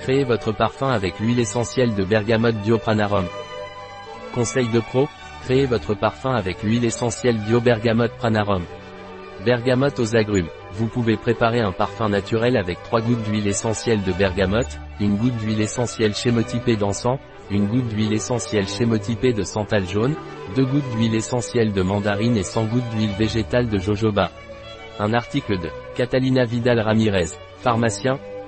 Créez votre parfum avec l'huile essentielle de bergamote Biopranarum. Conseil de pro, créez votre parfum avec l'huile essentielle Bio Bergamote Pranarum. Bergamote aux agrumes. Vous pouvez préparer un parfum naturel avec 3 gouttes d'huile essentielle de bergamote, une goutte d'huile essentielle chémotypée d'encens, une goutte d'huile essentielle chémotypée de santal jaune, 2 gouttes d'huile essentielle de mandarine et 100 gouttes d'huile végétale de jojoba. Un article de Catalina Vidal Ramirez, pharmacien,